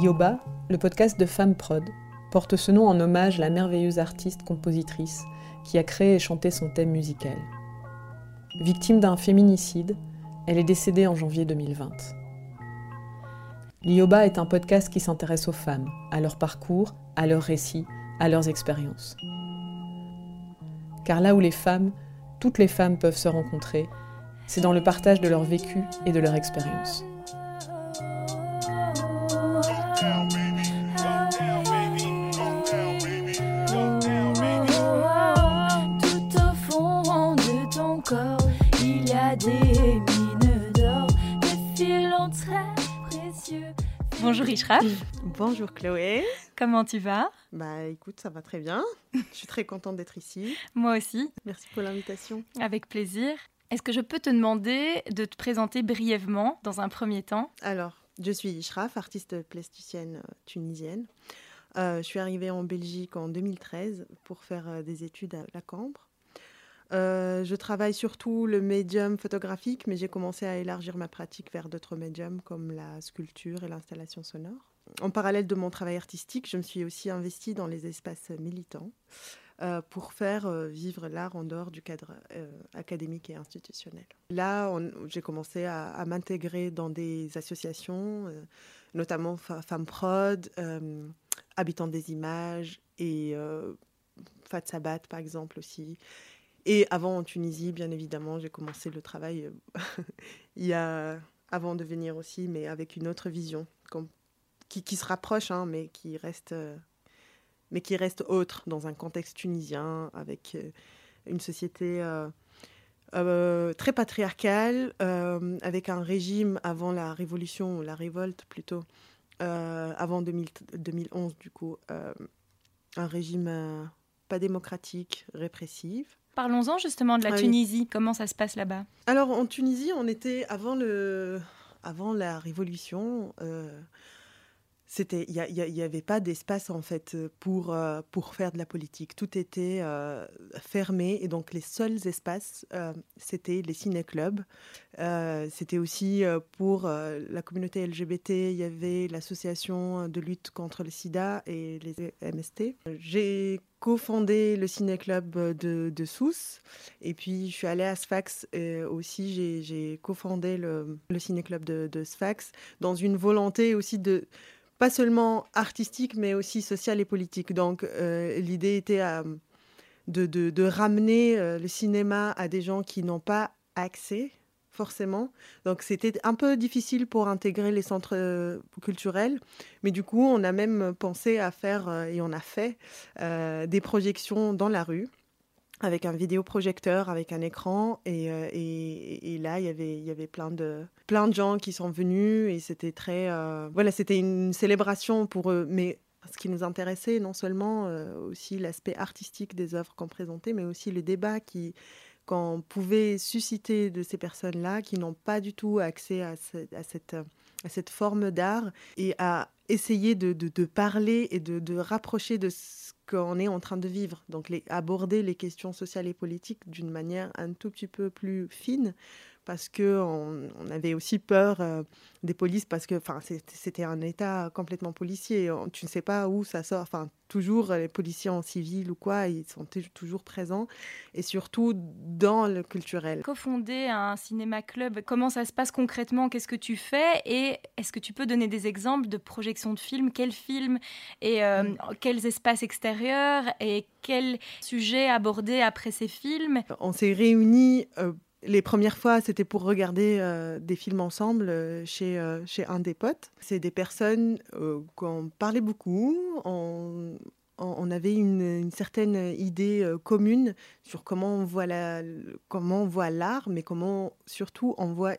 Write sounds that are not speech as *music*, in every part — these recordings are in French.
Yoba, le podcast de Femme Prod, porte ce nom en hommage à la merveilleuse artiste-compositrice qui a créé et chanté son thème musical. Victime d'un féminicide, elle est décédée en janvier 2020. L'Ioba est un podcast qui s'intéresse aux femmes, à leur parcours, à leurs récits, à leurs expériences. Car là où les femmes, toutes les femmes peuvent se rencontrer, c'est dans le partage de leur vécu et de leur expérience. Bonjour Ishraf. Bonjour Chloé. Comment tu vas? Bah écoute, ça va très bien. Je suis très contente d'être ici. Moi aussi. Merci pour l'invitation. Avec plaisir. Est-ce que je peux te demander de te présenter brièvement dans un premier temps? Alors, je suis Ishraf, artiste plasticienne euh, tunisienne. Euh, je suis arrivée en Belgique en 2013 pour faire euh, des études à la Cambre. Euh, je travaille surtout le médium photographique, mais j'ai commencé à élargir ma pratique vers d'autres médiums comme la sculpture et l'installation sonore. En parallèle de mon travail artistique, je me suis aussi investie dans les espaces militants euh, pour faire euh, vivre l'art en dehors du cadre académique et institutionnel. Là, j'ai commencé à, m'intégrer dans des associations, notamment Femmes Prod, Habitants des images et Fat Sabat, par exemple aussi. Et avant en Tunisie, bien évidemment, j'ai commencé le travail euh, *laughs* il y a avant de venir aussi, mais avec une autre vision qui, qui, se rapproche, hein, mais qui reste euh, mais qui reste autre dans un contexte tunisien avec euh, une société très patriarcale, avec un régime avant la révolution, la révolte plutôt, avant 2011 du coup, un régime pas démocratique, répressif. Parlons-en justement de la ah Tunisie. Comment ça se passe là-bas? Alors en Tunisie, on était avant le, avant la révolution. Euh, c'était il n'y avait pas d'espace en fait pour euh, pour faire de la politique. Tout était euh, fermé et donc les seuls espaces euh, c'était les ciné-clubs. C'était aussi pour la communauté LGBT il y avait l'association de lutte contre le sida et les MST j'ai cofondé le ciné-club de, de Sousse et puis je suis allée à Sfax et aussi. J'ai cofondé le, le ciné-club de Sfax dans une volonté aussi de pas seulement artistique, mais aussi social et politique. Donc euh, l'idée était euh, de, de, ramener euh, le cinéma à des gens qui n'ont pas accès forcément. Donc c'était un peu difficile pour intégrer les centres culturels, mais du coup on a même pensé à faire, et on a fait, des projections dans la rue avec un vidéoprojecteur, avec un écran. Et, euh, et, et, là, il y avait, il y avait plein, de, plein de gens qui sont venus et c'était très... Euh, voilà, c'était une célébration pour eux. Mais ce qui nous intéressait, non seulement euh, aussi l'aspect artistique des œuvres qu'on présentait, mais aussi le débat qui qu'on pouvait susciter de ces personnes-là qui n'ont pas du tout accès à, à cette, à cette forme d'art et à essayer de, de, de parler et de, de rapprocher de ce qu'on est en train de vivre. Donc les, aborder les questions sociales et politiques d'une manière un tout petit peu plus fine parce qu'on on avait aussi peur euh, des polices parce que c'était un état complètement policier. Tu ne sais pas où ça sort. Enfin, toujours les policiers en civil ou quoi, ils sont toujours présents et surtout dans le culturel. Cofonder un cinéma club, comment ça se passe concrètement? Qu'est-ce que tu fais? Et est-ce que tu peux donner des exemples de projections de films? Quels films et euh, mm. quels espaces extérieurs et quels sujets abordés après ces films? On s'est réunis. Euh, les premières fois, c'était pour regarder euh, des films ensemble euh, chez, euh, chez un des potes. C'est des personnes qu'on parlait beaucoup. On, avait une, certaine idée commune sur comment on voit la, comment l'art, mais comment surtout on voit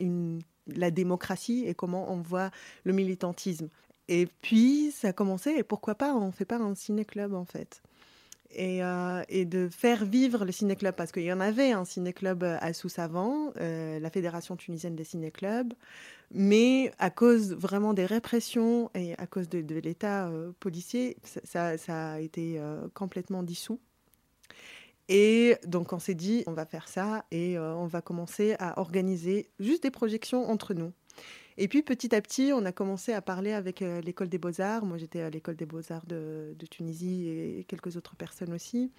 la démocratie et comment on voit le militantisme. Et puis ça a commencé, et pourquoi pas, on ne fait pas un ciné-club en fait. Euh, et, de faire vivre le ciné-club, parce qu'il y en avait un ciné-club à Sousse avant, euh, la Fédération tunisienne des ciné-clubs, mais à cause vraiment des répressions et à cause de, l'État euh, policier, ça, a été complètement dissous. Et donc on s'est dit, on va faire ça et euh, on va commencer à organiser juste des projections entre nous. Et puis petit à petit, on a commencé à parler avec euh, l'école des beaux-arts. Moi, j'étais à l'école des beaux-arts de, Tunisie et quelques autres personnes aussi.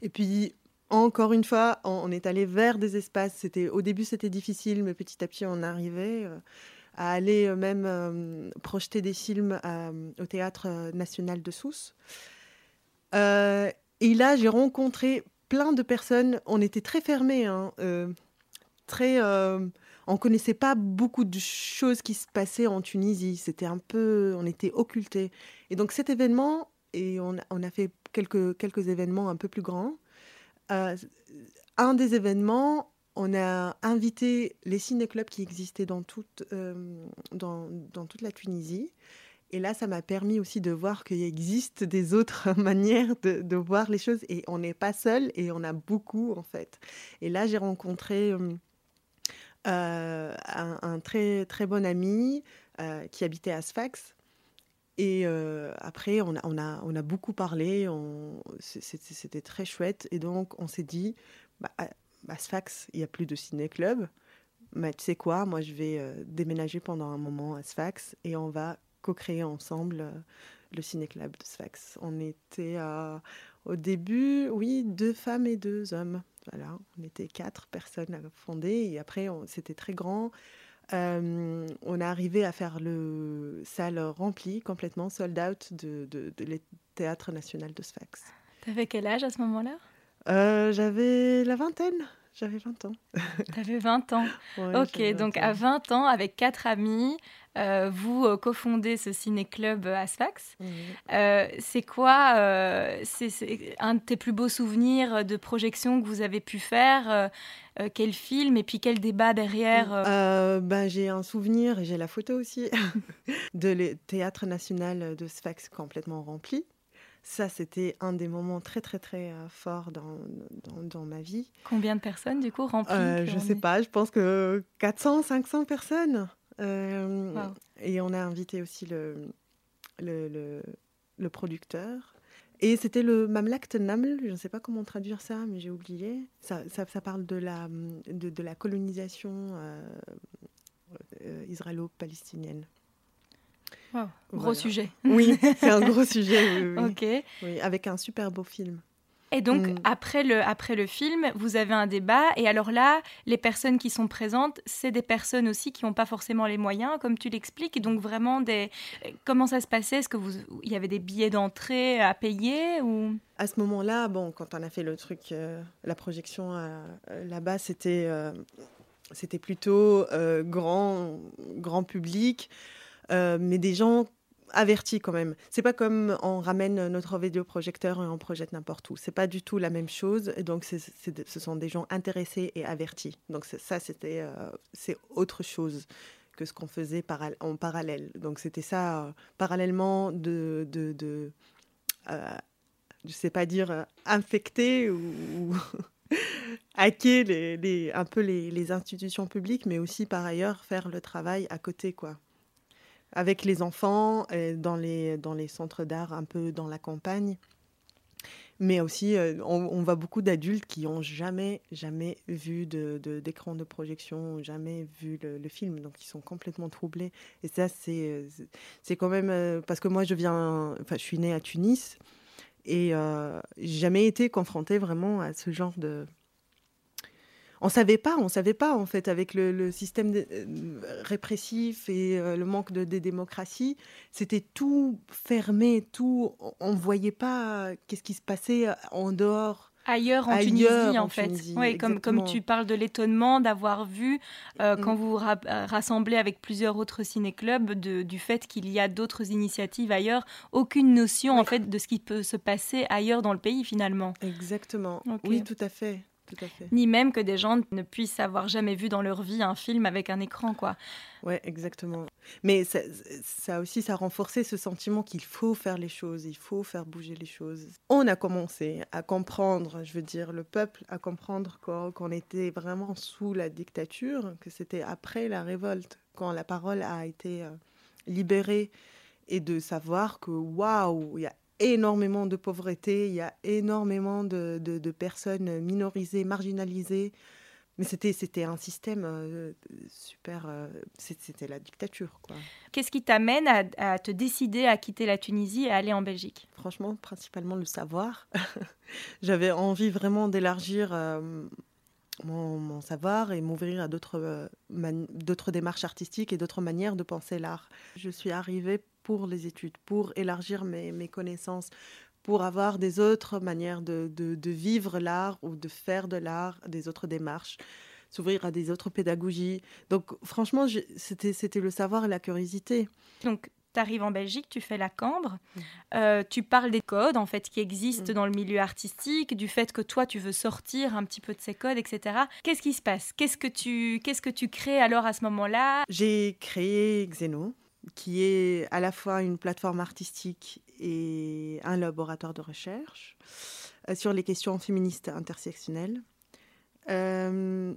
Et puis, encore une fois, on, est allé vers des espaces. Au début, c'était difficile, mais petit à petit, on arrivait euh, à aller même projeter des films au théâtre national de Sousse. Et là, j'ai rencontré plein de personnes. On était très fermés, hein, euh, très. Euh, on connaissait pas beaucoup de choses qui se passaient en Tunisie. C'était un peu, on était occultés. Et donc cet événement, et on, a fait quelques quelques événements un peu plus grands. Euh, un des événements, on a invité les ciné-clubs qui existaient dans toute, dans, dans, toute la Tunisie et là, ça m'a permis aussi de voir qu'il existe des autres *laughs* manières de, voir les choses et on n'est pas seul et on a beaucoup en fait. Et là, j'ai rencontré euh, euh, un, très très bon ami euh, qui habitait à Sfax. Et après, on a, on, a, on beaucoup parlé, c'était très chouette. Et donc, on s'est dit, bah, à Sfax, il n'y a plus de ciné-club. Mais tu sais quoi, moi, je vais déménager pendant un moment à Sfax et on va co-créé ensemble euh, le Ciné-Club de Sfax. On était au début, oui, deux femmes et deux hommes. Voilà, on était quatre personnes à fonder et après c'était très grand. Euh, on a arrivé à faire le salle remplie, complètement sold out de, de, de théâtre national de Sfax. T'avais quel âge à ce moment-là? Euh, J'avais la vingtaine. J'avais 20 ans. *laughs* T'avais 20 ans. ok, donc à 20 ans, avec quatre amis, euh, vous euh, cofondez ce ciné-club à Sfax. Euh, c'est quoi c'est, un de tes plus beaux souvenirs de projection que vous avez pu faire Quel film et puis quel débat derrière ben, J'ai un souvenir, et j'ai la photo aussi, *laughs* de le Théâtre national de Sfax complètement rempli. Ça, c'était un des moments très, très, très euh, forts dans, dans, ma vie. Combien de personnes, du coup, remplies euh, Je ne sais pas, je pense que 400, 500 personnes. Euh, et on a invité aussi le, le, le, producteur. Et c'était le Mamlakt Naml, je ne sais pas comment traduire ça, mais j'ai oublié. Ça, ça, ça, parle de la, de, de la colonisation israélo-palestinienne. Gros sujet. Oui, *laughs* c'est un gros sujet. ok. Oui, avec un super beau film. Et donc, mm. après, le, après le film, vous avez un débat. Et alors là, les personnes qui sont présentes, c'est des personnes aussi qui n'ont pas forcément les moyens, comme tu l'expliques. Donc, vraiment, des... comment ça se passait? Est-ce qu'il y avait des billets d'entrée à payer ou... À ce moment-là, bon, quand on a fait le truc, euh, la projection euh, là-bas, c'était, euh, c'était plutôt grand, grand public. Euh, mais des gens avertis quand même. C'est pas comme on ramène notre vidéoprojecteur et on projette n'importe où. C'est pas du tout la même chose. Donc, ce sont des gens intéressés et avertis. Donc, ça, c'était, euh, c'est autre chose que ce qu'on faisait en parallèle. Donc, c'était ça, euh, parallèlement de, de, de je sais pas dire, infecter ou, *laughs* hacker les, un peu les, les institutions publiques, mais aussi par ailleurs faire le travail à côté, quoi avec les enfants dans les, dans les centres d'art un peu dans la campagne. Mais aussi, euh, on, voit beaucoup d'adultes qui n'ont jamais, jamais vu d'écran de, projection, jamais vu le, film, donc ils sont complètement troublés. Et ça, c'est c'est quand même... Euh, parce que moi, je viens... Enfin, je suis née à Tunis et euh, jamais été confrontée vraiment à ce genre de, on savait pas, on savait pas en fait avec le, système euh, répressif et euh, le manque de, démocratie, c'était tout fermé, tout, on voyait pas qu'est-ce qui se passait en dehors. Ailleurs en Tunisie, en, fait. oui, comme, comme tu parles de l'étonnement d'avoir vu, euh, mm. quand vous vous rassemblez avec plusieurs autres ciné-clubs, du fait qu'il y a d'autres initiatives ailleurs, aucune notion en fait de ce qui peut se passer ailleurs dans le pays finalement. Exactement. Oui, tout à fait. Ni même que des gens ne puissent avoir jamais vu dans leur vie un film avec un écran, quoi. Ouais, exactement. Mais ça, ça aussi, ça a renforcé ce sentiment qu'il faut faire les choses, il faut faire bouger les choses. On a commencé à comprendre, je veux dire, le peuple à comprendre qu'on était vraiment sous la dictature, que c'était après la révolte, quand la parole a été euh, libérée, et de savoir que waouh, il y a énormément de pauvreté, il y a énormément de, personnes minorisées, marginalisées. Mais c'était, c'était un système euh, super. Euh, c'était la dictature. Quoi. Qu'est-ce qui t'amène à, te décider à quitter la Tunisie et aller en Belgique? Franchement, principalement le savoir. *laughs* J'avais envie vraiment d'élargir euh, mon, savoir et m'ouvrir à d'autres, d'autres démarches artistiques et d'autres manières de penser l'art. Je suis arrivée pour les études, pour élargir mes, mes connaissances, pour avoir des autres manières de, de, vivre l'art ou de faire de l'art, des autres démarches, s'ouvrir à des autres pédagogies. Donc franchement, c'était, le savoir et la curiosité. Donc tu arrives en Belgique, tu fais la cambre, mmh. euh, tu parles des codes en fait qui existent mmh. dans le milieu artistique, du fait que toi tu veux sortir un petit peu de ces codes, etc. Qu'est-ce qui se passe? Qu'est-ce que tu qu'est-ce que tu crées alors à ce moment-là? J'ai créé Xeno qui est à la fois une plateforme artistique et un laboratoire de recherche euh, sur les questions féministes intersectionnelles. Euh,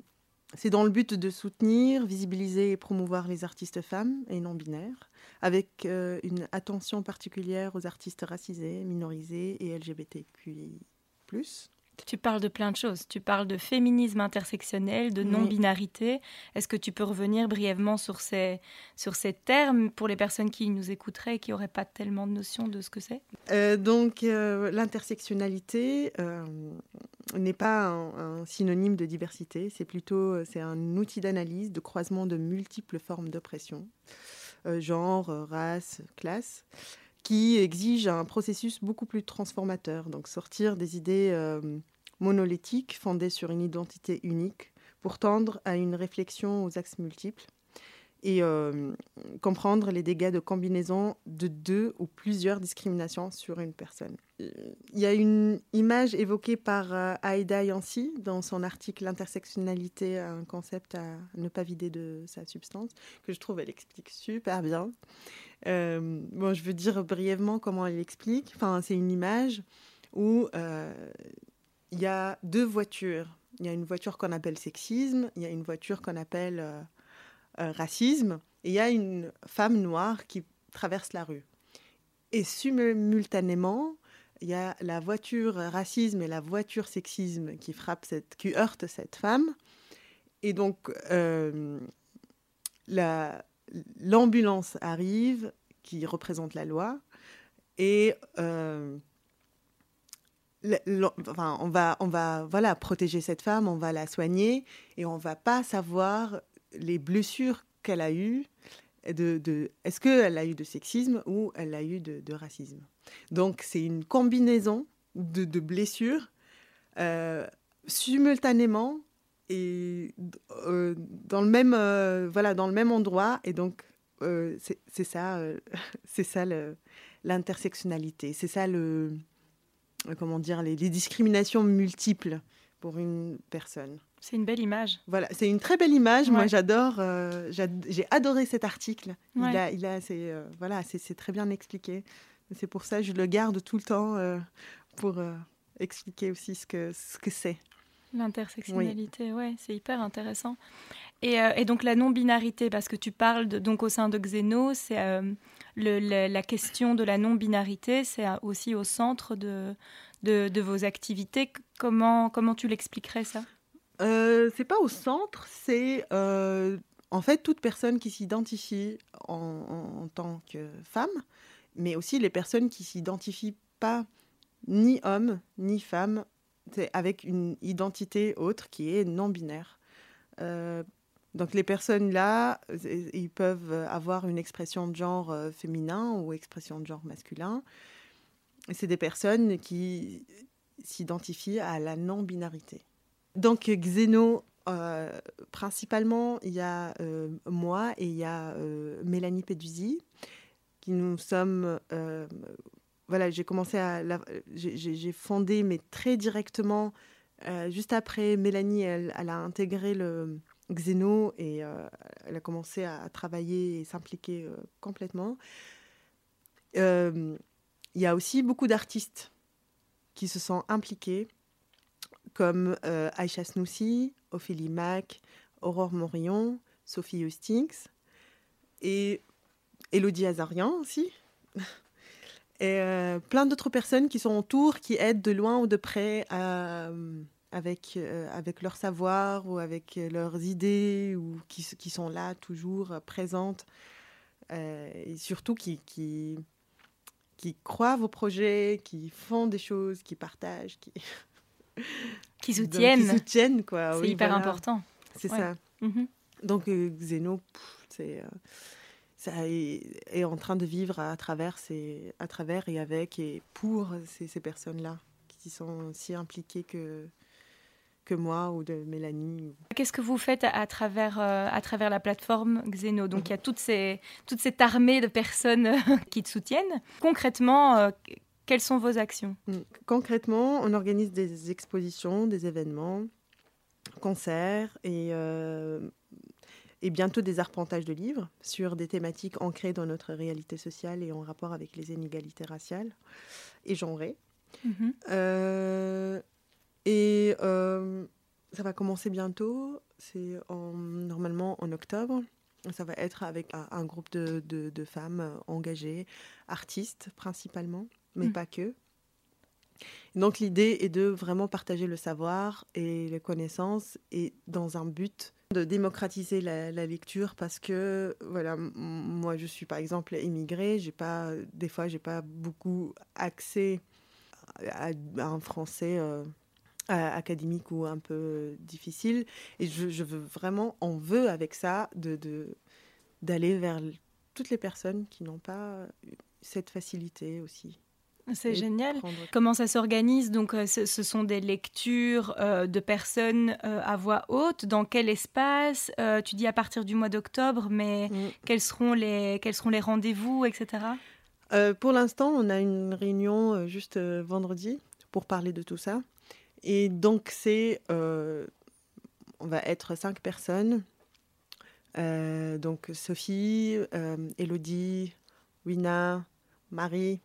c'est dans le but de soutenir, visibiliser et promouvoir les artistes femmes et non binaires, avec euh, une attention particulière aux artistes racisés, minorisés et LGBTQI. Tu parles de plein de choses. Tu parles de féminisme intersectionnel, de non-binarité. Est-ce que tu peux revenir brièvement sur ces, sur ces termes pour les personnes qui nous écouteraient et qui n'auraient pas tellement de notion de ce que c'est? Euh, Donc, euh, l'intersectionnalité euh, n'est pas un, synonyme de diversité. C'est plutôt c'est un outil d'analyse, de croisement de multiples formes d'oppression, genre, race, classe qui exige un processus beaucoup plus transformateur. Donc sortir des idées euh, monolithiques fondées sur une identité unique pour tendre à une réflexion aux axes multiples et euh, comprendre les dégâts de combinaison de deux ou plusieurs discriminations sur une personne. Il y a une image évoquée par euh, Aïda Yancy dans son article L'intersectionnalité, un concept à ne pas vider de sa substance, que je trouve elle explique super bien. Euh, bon, je veux dire brièvement comment elle explique. Enfin, c'est une image où euh, il y a deux voitures. Il y a une voiture qu'on appelle sexisme, il y a une voiture qu'on appelle euh, racisme, il y a une femme noire qui traverse la rue. Et simultanément, il y a la voiture racisme et la voiture sexisme qui frappe cette, qui heurte cette femme. Et donc, la, l'ambulance arrive, qui représente la loi, et euh, enfin, on va, on va voilà, protéger cette femme, on va la soigner, et on va pas savoir les blessures qu'elle a eues. Est-ce qu'elle a eu de sexisme ou elle a eu de, racisme? Donc c'est une combinaison de, blessures euh, simultanément et euh, dans le même voilà dans le même endroit et donc euh, c'est ça, euh, *laughs* c'est ça l'intersectionnalité. C'est ça le, euh, comment dire, les, discriminations multiples pour une personne. C'est une belle image. Voilà, c'est une très belle image. Moi, j'adore. j'ai adoré cet article. Il a, il a, c'est voilà, c'est très bien expliqué. C'est pour ça que je le garde tout le temps pour expliquer aussi ce que ce que c'est. L'intersectionnalité, ouais, c'est hyper intéressant. Euh, et, donc la non-binarité, parce que tu parles donc au sein de Xeno, c'est euh, la question de la non-binarité, c'est euh, aussi au centre de, de, vos activités. Comment, comment tu l'expliquerais ça? Euh, C'est pas au centre, c'est en fait toute personne qui s'identifie en, tant que femme, mais aussi les personnes qui s'identifient pas ni homme ni femme, avec une identité autre qui est non binaire. Donc les personnes là, ils peuvent avoir une expression de genre euh, féminin ou expression de genre masculin. C'est des personnes qui s'identifient à la non-binarité. Donc Xeno, euh, principalement, il y a euh, moi et il y a Mélanie Peduzzi, qui nous sommes... voilà, j'ai commencé à... J'ai fondé, mais très directement, juste après, Mélanie, elle, a intégré le Xeno et euh, elle a commencé à, travailler et s'impliquer euh, complètement. Euh, il y a aussi beaucoup d'artistes qui se sont impliqués, comme Aïcha Snoussi, Ophélie Mack, Aurore Morillon, Sophie Hustings et Elodie Azarian aussi. *laughs* Et plein d'autres personnes qui sont autour, qui aident de loin ou de près avec, avec leur savoir ou avec leurs idées ou qui, qui sont là toujours présentes. et surtout qui, qui, qui croient vos projets, qui font des choses, qui partagent, qui, *laughs* qui soutiennent. qui soutiennent quoi. C'est hyper important. C'est ça. Mhm. Donc euh, Xeno, c'est euh, ça est, en train de vivre à travers, à travers et avec et pour ces, ces personnes-là qui sont si impliquées que que moi ou de Mélanie. Qu'est-ce que vous faites à, travers, euh, à travers la plateforme Xeno? Donc il y a toute, ces, toute cette armée de personnes *laughs* qui te soutiennent. Concrètement, euh, quelles sont vos actions? Mm. Concrètement, on organise des expositions, des événements, concerts et, euh, et bientôt des arpentages de livres sur des thématiques ancrées dans notre réalité sociale et en rapport avec les inégalités raciales et genrées. Mm-hmm. Et euh, ça va commencer bientôt. C'est normalement en octobre. Ça va être avec un, groupe de, de, femmes engagées, artistes principalement, mais mm. pas que. Donc l'idée est de vraiment partager le savoir et les connaissances et dans un but de démocratiser la, lecture parce que voilà moi je suis par exemple immigrée j'ai pas des fois j'ai pas beaucoup accès à, un français euh, académique ou un peu difficile. Et je, veux vraiment, on veut avec ça, de d'aller vers toutes les personnes qui n'ont pas cette facilité aussi. C'est génial. Comment ça s'organise? Donc, euh, ce, sont des lectures euh, de personnes euh, à voix haute. Dans quel espace? Tu dis à partir du mois d'octobre, mais mm. quels seront les, quels seront les rendez-vous, etc. pour l'instant, on a une réunion juste vendredi pour parler de tout ça. Et donc, c'est. On va être cinq personnes. Donc, Sophie, Elodie, Wina, Marie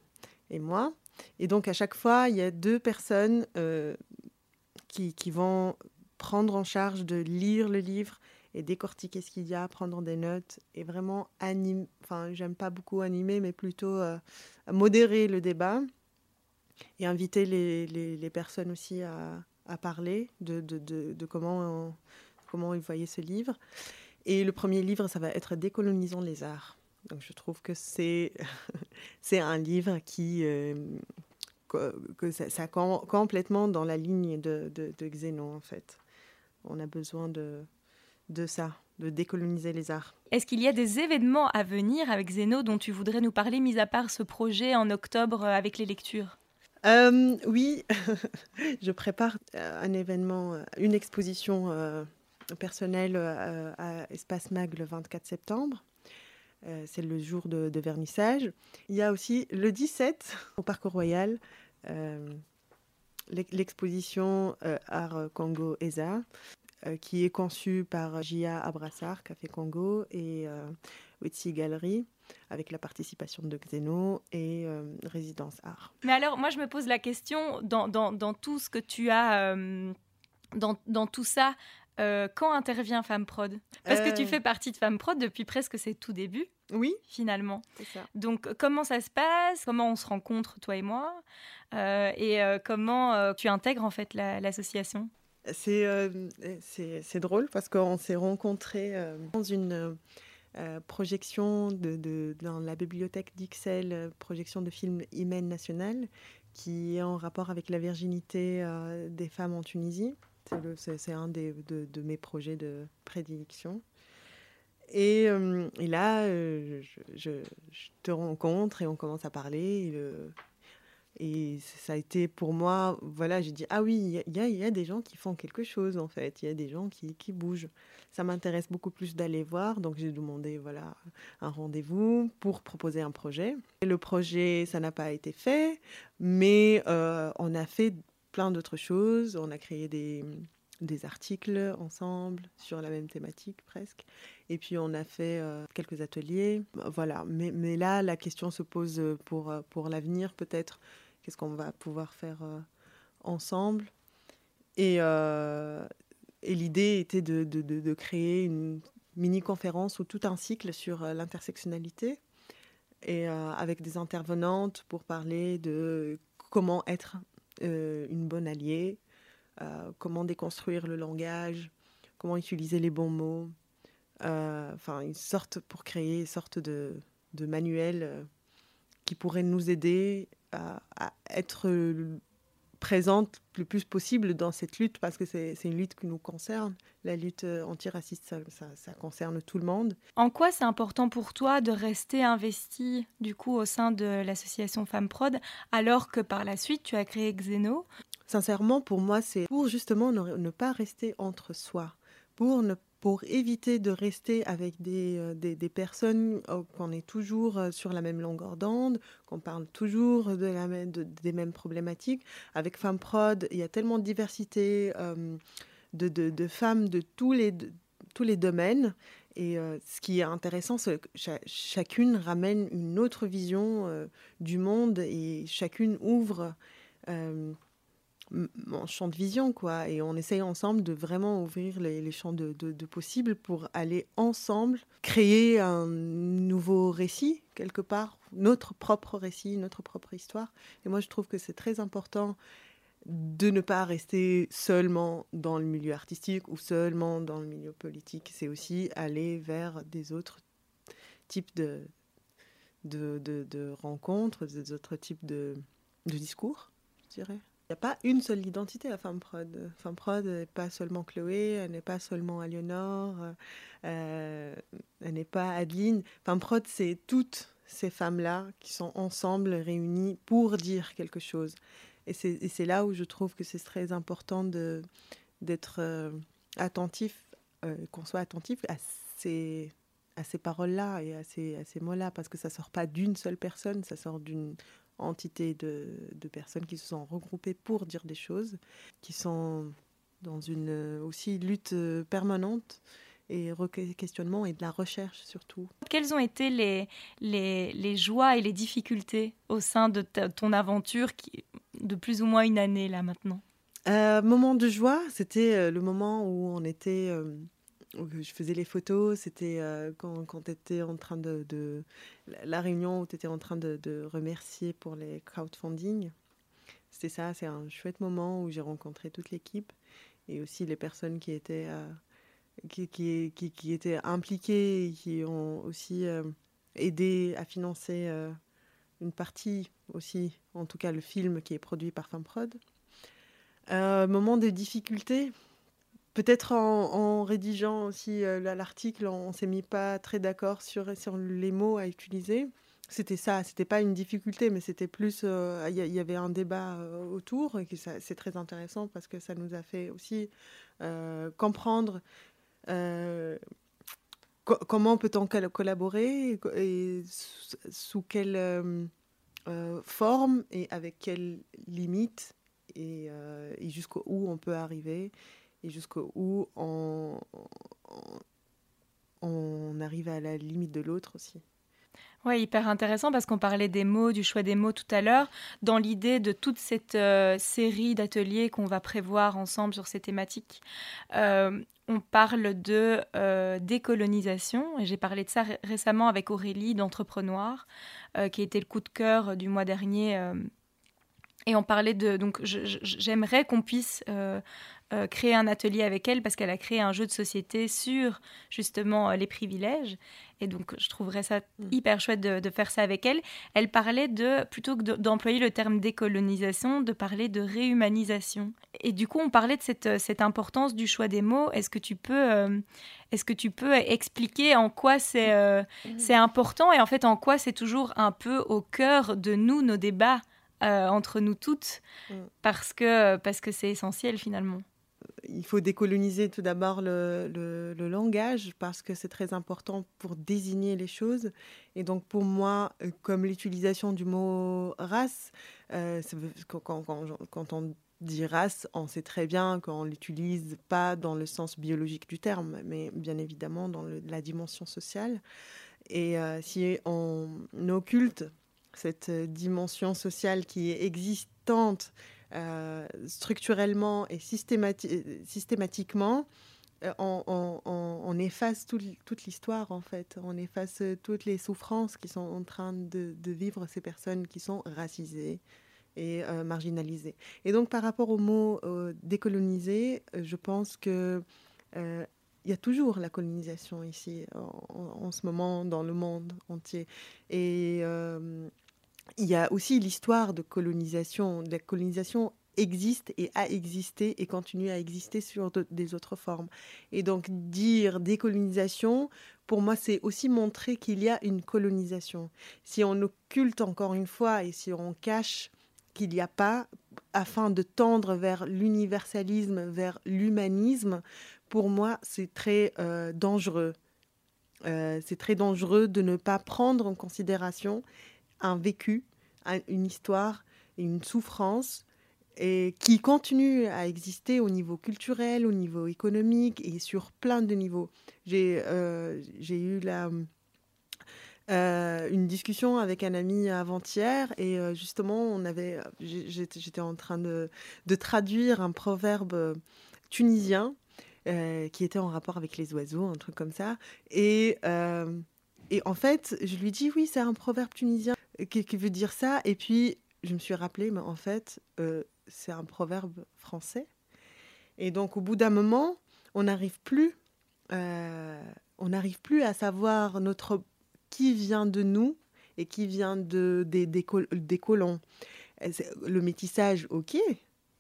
et moi. Et donc, à chaque fois, il y a deux personnes qui, qui, vont prendre en charge de lire le livre et décortiquer ce qu'il y a, prendre des notes et vraiment animer. Enfin, j'aime pas beaucoup animer, mais plutôt modérer le débat et inviter les, personnes aussi à, parler de, de, de, comment, comment ils voyaient ce livre. Et le premier livre, ça va être Décolonisons les arts. Donc je trouve que c'est, *laughs* c'est un livre qui... Euh, que, ça, ça complètement dans la ligne de, de, de Xénon, en fait. On a besoin de, de ça, de décoloniser les arts. Est-ce qu'il y a des événements à venir avec Zeno dont tu voudrais nous parler, mis à part ce projet en octobre euh, avec les lectures? Euh, oui, *laughs* je prépare un événement, une exposition personnelle à Espace Mag le 24 septembre. C'est le jour de, vernissage. Il y a aussi le 17 au Parc Royal l'exposition Art Congo ESA qui est conçue par Jia Abrassar, Café Congo et Witsi Gallery avec la participation de Xeno et euh, Résidence Art. Mais alors, moi, je me pose la question, dans, tout ce que tu as, euh, dans, tout ça, euh, quand intervient Femme Prod? Parce que tu fais partie de Femme Prod depuis presque ses tout débuts. Oui. Finalement. Ça. Donc, comment ça se passe? Comment on se rencontre, toi et moi? Et comment tu intègres, en fait, l'association? C'est c'est drôle parce qu'on s'est rencontrés dans une euh, projection de, dans la bibliothèque d'Ixelles, euh, projection de film Imen National, qui est en rapport avec la virginité euh, des femmes en Tunisie. C'est un des, de, mes projets de prédilection. Et, et là, je, je, te rencontre et on commence à parler. Et ça a été pour moi, voilà, j'ai dit, ah oui, il y, y a, des gens qui font quelque chose en fait, il y a des gens qui, qui bougent. Ça m'intéresse beaucoup plus d'aller voir, donc j'ai demandé voilà, un rendez-vous pour proposer un projet. Et le projet, ça n'a pas été fait, mais euh, on a fait plein d'autres choses. On a créé des, des articles ensemble sur la même thématique presque. Et puis on a fait euh, quelques ateliers. Voilà, mais, mais, là, la question se pose pour, pour l'avenir peut-être qu'est-ce qu'on va pouvoir faire euh, ensemble? Et, euh, et l'idée était de, de, de, créer une mini-conférence ou tout un cycle sur l'intersectionnalité. et avec des intervenantes pour parler de comment être une bonne alliée, comment déconstruire le langage, comment utiliser les bons mots. Enfin, une sorte pour créer une sorte de, de manuel qui pourrait nous aider à être présente le plus possible dans cette lutte parce que c'est une lutte qui nous concerne. La lutte euh, antiraciste, ça, ça, ça concerne tout le monde. En quoi c'est important pour toi de rester investi du coup au sein de l'association Femmes Prod alors que par la suite tu as créé Xeno? Sincèrement, pour moi, c'est pour justement ne, ne, pas rester entre soi, pour ne pour éviter de rester avec des, euh, des, personnes oh, qu'on est toujours euh, sur la même longueur d'onde, qu'on parle toujours de la de, des mêmes problématiques. Avec Femmes Prod, il y a tellement de diversité euh, de, de, femmes de tous les, tous les domaines. Et ce qui est intéressant, c'est que ch chacune ramène une autre vision du monde et chacune ouvre mon champ de vision, quoi. Et on essaye ensemble de vraiment ouvrir les, champs de, possibles pour aller ensemble créer un nouveau récit, quelque part, notre propre récit, notre propre histoire. Et moi, je trouve que c'est très important de ne pas rester seulement dans le milieu artistique ou seulement dans le milieu politique. C'est aussi aller vers des autres types de, de, de, de rencontres, des autres types de, de discours, je dirais. Il n'y a pas une seule identité à Femme Prod. Femme Prod n'est pas seulement Chloé, elle n'est pas seulement Aliénor, euh, elle n'est pas Adeline. Femme Prod, c'est toutes ces femmes-là qui sont ensemble réunies pour dire quelque chose. Et c'est là où je trouve que c'est très important d'être euh, attentif, euh, qu'on soit attentif à ces, à ces paroles-là et à ces, à ces mots-là, parce que ça ne sort pas d'une seule personne, ça sort d'une entité de, de, personnes qui se sont regroupées pour dire des choses, qui sont dans une aussi lutte permanente et questionnement et de la recherche surtout. Quelles ont été les, les, les joies et les difficultés au sein de ta, ton aventure qui, de plus ou moins une année là maintenant? Euh, Moment de joie, c'était euh, le moment où on était, euh, je faisais les photos, c'était euh, quand, quand tu étais en train de, la réunion où tu étais en train de, remercier pour les crowdfunding. C'était ça, c'est un chouette moment où j'ai rencontré toute l'équipe et aussi les personnes qui étaient, euh, impliquées et qui ont aussi euh, aidé à financer une partie aussi, en tout cas le film qui est produit par FemProd. Euh, moment de difficulté, peut-être en, rédigeant aussi euh, l'article, on, on s'est mis pas très d'accord sur, les mots à utiliser. C'était ça, c'était pas une difficulté, mais c'était plus. Il euh, y, y, avait un débat euh, autour, et c'est très intéressant parce que ça nous a fait aussi comprendre co comment peut-on collaborer et, sous, quelle forme et avec quelles limites et jusqu'où on peut arriver et jusqu'où on, arrive à la limite de l'autre aussi. Oui, hyper intéressant parce qu'on parlait des mots, du choix des mots tout à l'heure, dans l'idée de toute cette euh, série d'ateliers qu'on va prévoir ensemble sur ces thématiques. Euh, on parle de euh, décolonisation, j'ai parlé de ça ré récemment avec Aurélie d'Entrepreneur, qui a été le coup de cœur du mois dernier. Et on parlait de... Donc j'aimerais qu'on puisse euh, créer un atelier avec elle parce qu'elle a créé un jeu de société sur justement euh, les privilèges. Et donc, je trouverais ça mm. hyper chouette de, de, faire ça avec elle. Elle parlait de, plutôt que d'employer le terme décolonisation, de parler de réhumanisation. Et du coup, on parlait de cette, cette importance du choix des mots. Est-ce que tu peux, euh, est-ce que tu peux expliquer en quoi c'est euh, mm. c'est important et en fait en quoi c'est toujours un peu au cœur de nous, nos débats euh, entre nous toutes, mm. parce que parce que c'est essentiel finalement il faut décoloniser tout d'abord le, langage parce que c'est très important pour désigner les choses. Et donc pour moi, euh, comme l'utilisation du mot race, euh, quand, on dit race, on sait très bien qu'on l'utilise pas dans le sens biologique du terme, mais bien évidemment dans la dimension sociale. Et euh, si on occulte cette dimension sociale qui est existante euh, structurellement et systémati systématiquement, euh, on, efface toute l'histoire en fait, on efface toutes les souffrances qui sont en train de, vivre ces personnes qui sont racisées et euh, marginalisées. Et donc par rapport au mot euh, décoloniser, je pense que il y a toujours la colonisation ici en, ce moment dans le monde entier. Et il y a aussi l'histoire de colonisation. La colonisation existe et a existé et continue à exister sur des autres formes. Et donc dire décolonisation, pour moi, c'est aussi montrer qu'il y a une colonisation. Si on occulte encore une fois et si on cache qu'il n'y a pas, afin de tendre vers l'universalisme, vers l'humanisme, pour moi, c'est très euh, dangereux. Euh, c'est très dangereux de ne pas prendre en considération un vécu, une histoire, une souffrance et qui continue à exister au niveau culturel, au niveau économique et sur plein de niveaux. J'ai euh, eu la, euh, une discussion avec un ami avant-hier et euh, justement on avait j'étais en train de, de, traduire un proverbe tunisien qui était en rapport avec les oiseaux, un truc comme ça. Et, et en fait, je lui dis oui, c'est un proverbe tunisien qui, qui, veut dire ça. Et puis je me suis rappelé, mais en fait, c'est un proverbe français. Et donc, au bout d'un moment, on n'arrive plus, euh, on n'arrive plus à savoir notre qui vient de nous et qui vient de des, des, des colons. Le métissage, ok,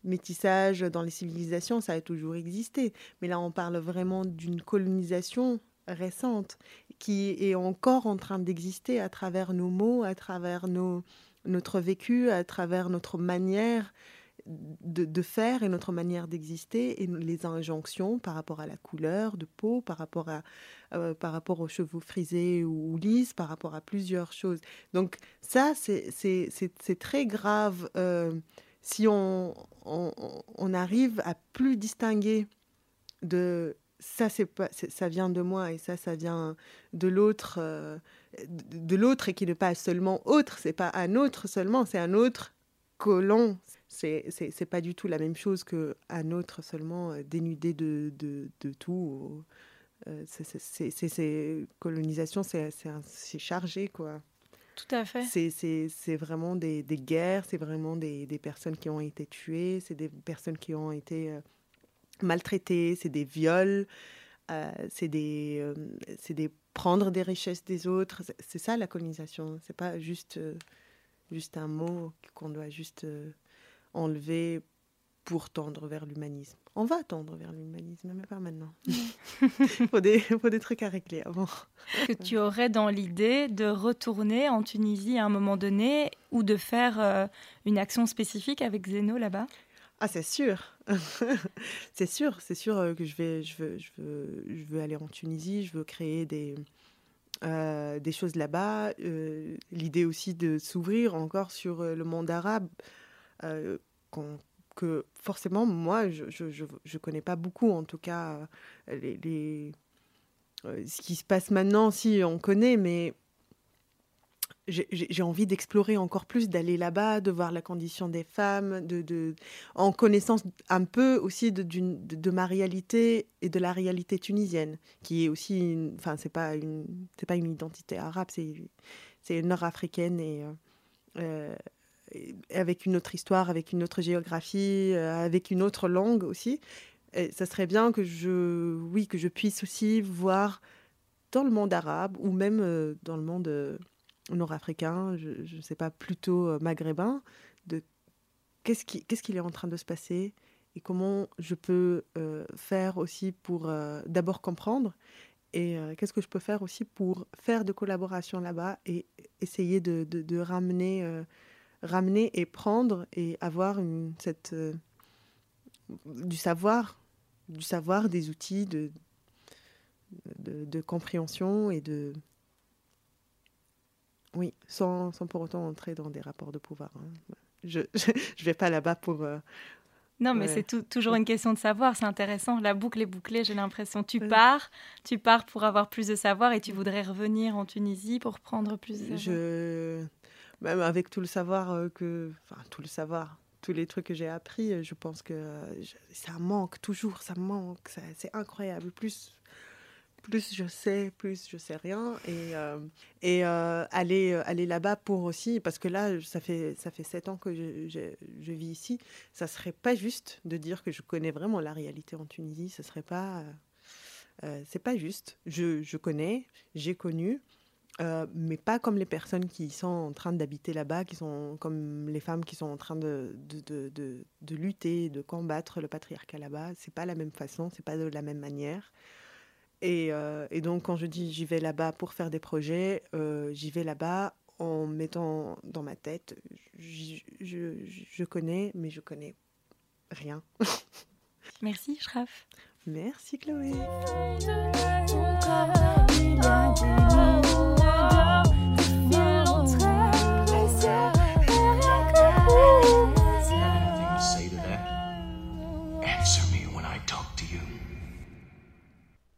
métissage dans les civilisations, ça a toujours existé. Mais là, on parle vraiment d'une colonisation récente qui est encore en train d'exister à travers nos mots, à travers nos, notre vécu, à travers notre manière de, faire et notre manière d'exister et les injonctions par rapport à la couleur de peau, par rapport, à, euh, par rapport aux cheveux frisés ou, lisses, par rapport à plusieurs choses. Donc ça, c'est très grave euh, si on, on, arrive à plus distinguer de ça, c'est pas, ça vient de moi et ça, ça vient de l'autre, euh, de l'autre et qui n'est pas seulement autre, c'est pas un autre seulement, c'est un autre colon, c'est c'est pas du tout la même chose qu'un autre seulement euh, dénudé de, de, de tout. Euh, c'est colonisation, c'est chargé quoi. Tout à fait. C'est vraiment des, des guerres, c'est vraiment des, des, personnes qui ont été tuées, c'est des personnes qui ont été euh, maltraitées, c'est des viols, c'est des, c'est des prendre des richesses des autres. C'est ça la colonisation. C'est pas juste juste un mot qu'on doit juste enlever pour tendre vers l'humanisme. On va tendre vers l'humanisme, mais pas maintenant. *laughs* Il *laughs* faut, des, faut des trucs à régler avant. Que tu aurais dans l'idée de retourner en Tunisie à un moment donné ou de faire euh, une action spécifique avec Zeno là-bas? Ah, c'est sûr. *laughs* c'est sûr, c'est sûr euh, que je vais, je veux, je veux, je veux aller en Tunisie, je veux créer des, euh, des choses là-bas. L'idée aussi de s'ouvrir encore sur le monde arabe. Euh, que forcément, moi, je ne connais pas beaucoup, en tout cas, euh, les, euh, ce qui se passe maintenant, si on connaît, mais j'ai envie d'explorer encore plus, d'aller là-bas, de voir la condition des femmes, de, de en connaissance un peu aussi de, de, ma réalité et de la réalité tunisienne, qui est aussi, enfin, c'est pas une, c'est pas une identité arabe, c'est nord-africaine et avec une autre histoire, avec une autre géographie, euh, avec une autre langue aussi. Et ça serait bien que je, oui, que je puisse aussi voir dans le monde arabe ou même euh, dans le monde euh, nord-africain, je ne sais pas, plutôt maghrébin, de qu'est-ce qui, qu'est-ce qu'il est en train de se passer et comment je peux faire aussi pour d'abord comprendre et qu'est-ce que je peux faire aussi pour faire de collaboration là-bas et essayer de, ramener ramener et prendre et avoir cette, euh, du savoir, du savoir, des outils de, de, compréhension et de... Oui, sans, sans, pour autant entrer dans des rapports de pouvoir. Hein. Je *laughs* ne vais pas là-bas pour... Euh, non, mais c'est toujours une question de savoir, c'est intéressant. La boucle est bouclée, j'ai l'impression. Tu pars, tu pars pour avoir plus de savoir et tu voudrais revenir en Tunisie pour prendre plus de savoir. Je même avec tout le savoir euh, que, enfin tout le savoir, tous les trucs que j'ai appris, euh, je pense que ça manque toujours, ça manque, c'est incroyable. Plus, plus je sais, plus je sais rien. Et, euh, euh, aller, euh, aller là-bas pour aussi, parce que là, ça fait, ça fait sept ans que je, vis ici, ça serait pas juste de dire que je connais vraiment la réalité en Tunisie. Ce serait pas. c'est pas juste. Je, connais, j'ai connu. mais pas comme les personnes qui sont en train d'habiter là-bas, qui sont comme les femmes qui sont en train de, de, de, de lutter, de combattre le patriarcat là-bas. C'est pas la même façon, c'est pas de la même manière. Euh, et, donc, quand je dis j'y vais là-bas pour faire des projets, euh, j'y vais là-bas en mettant dans ma tête, je, connais, mais je connais rien. *laughs* Merci, Shraf. Merci, Chloé.